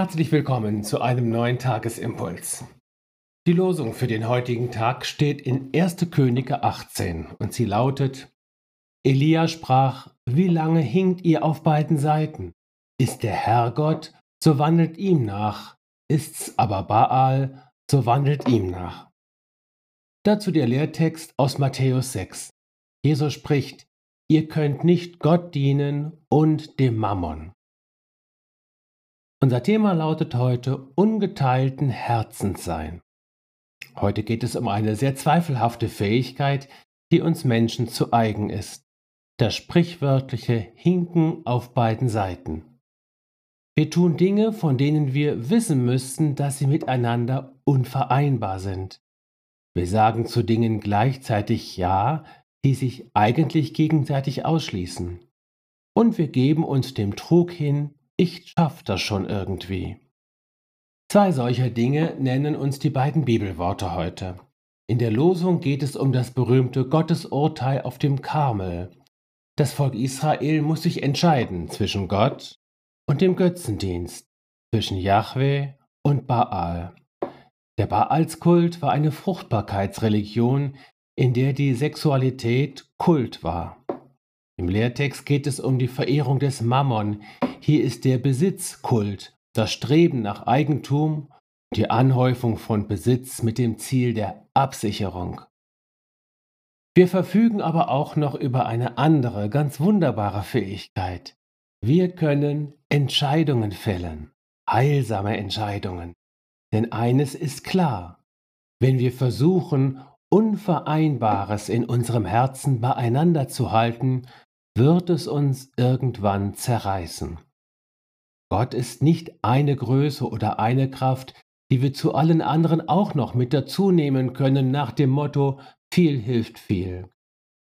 Herzlich willkommen zu einem neuen Tagesimpuls. Die Losung für den heutigen Tag steht in 1. Könige 18 und sie lautet: Elia sprach: Wie lange hinkt ihr auf beiden Seiten? Ist der Herr Gott, so wandelt ihm nach, ist's aber Baal, so wandelt ihm nach. Dazu der Lehrtext aus Matthäus 6. Jesus spricht: Ihr könnt nicht Gott dienen und dem Mammon. Unser Thema lautet heute ungeteilten Herzens sein. Heute geht es um eine sehr zweifelhafte Fähigkeit, die uns Menschen zu eigen ist. Das sprichwörtliche Hinken auf beiden Seiten. Wir tun Dinge, von denen wir wissen müssten, dass sie miteinander unvereinbar sind. Wir sagen zu Dingen gleichzeitig Ja, die sich eigentlich gegenseitig ausschließen. Und wir geben uns dem Trug hin, ich schaff das schon irgendwie. Zwei solcher Dinge nennen uns die beiden Bibelworte heute. In der Losung geht es um das berühmte Gottesurteil auf dem Karmel. Das Volk Israel muss sich entscheiden zwischen Gott und dem Götzendienst, zwischen Yahweh und Baal. Der Baalskult war eine Fruchtbarkeitsreligion, in der die Sexualität Kult war. Im Lehrtext geht es um die Verehrung des Mammon, hier ist der Besitzkult, das Streben nach Eigentum, die Anhäufung von Besitz mit dem Ziel der Absicherung. Wir verfügen aber auch noch über eine andere, ganz wunderbare Fähigkeit. Wir können Entscheidungen fällen, heilsame Entscheidungen. Denn eines ist klar, wenn wir versuchen, Unvereinbares in unserem Herzen beieinander zu halten, wird es uns irgendwann zerreißen. Gott ist nicht eine Größe oder eine Kraft, die wir zu allen anderen auch noch mit dazu nehmen können nach dem Motto viel hilft viel.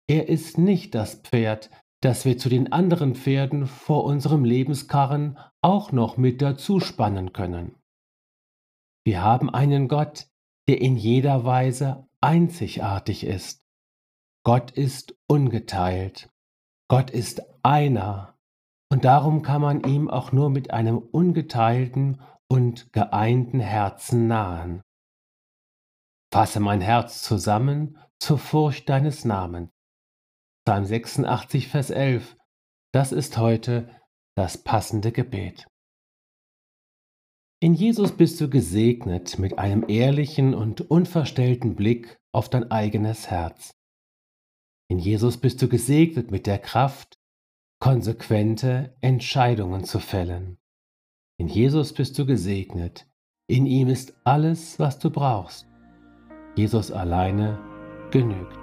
Er ist nicht das Pferd, das wir zu den anderen Pferden vor unserem Lebenskarren auch noch mit dazu spannen können. Wir haben einen Gott, der in jeder Weise einzigartig ist. Gott ist ungeteilt. Gott ist einer und darum kann man ihm auch nur mit einem ungeteilten und geeinten Herzen nahen. Fasse mein Herz zusammen zur Furcht deines Namens. Psalm 86, Vers 11. Das ist heute das passende Gebet. In Jesus bist du gesegnet mit einem ehrlichen und unverstellten Blick auf dein eigenes Herz. In Jesus bist du gesegnet mit der Kraft, konsequente Entscheidungen zu fällen. In Jesus bist du gesegnet. In ihm ist alles, was du brauchst. Jesus alleine genügt.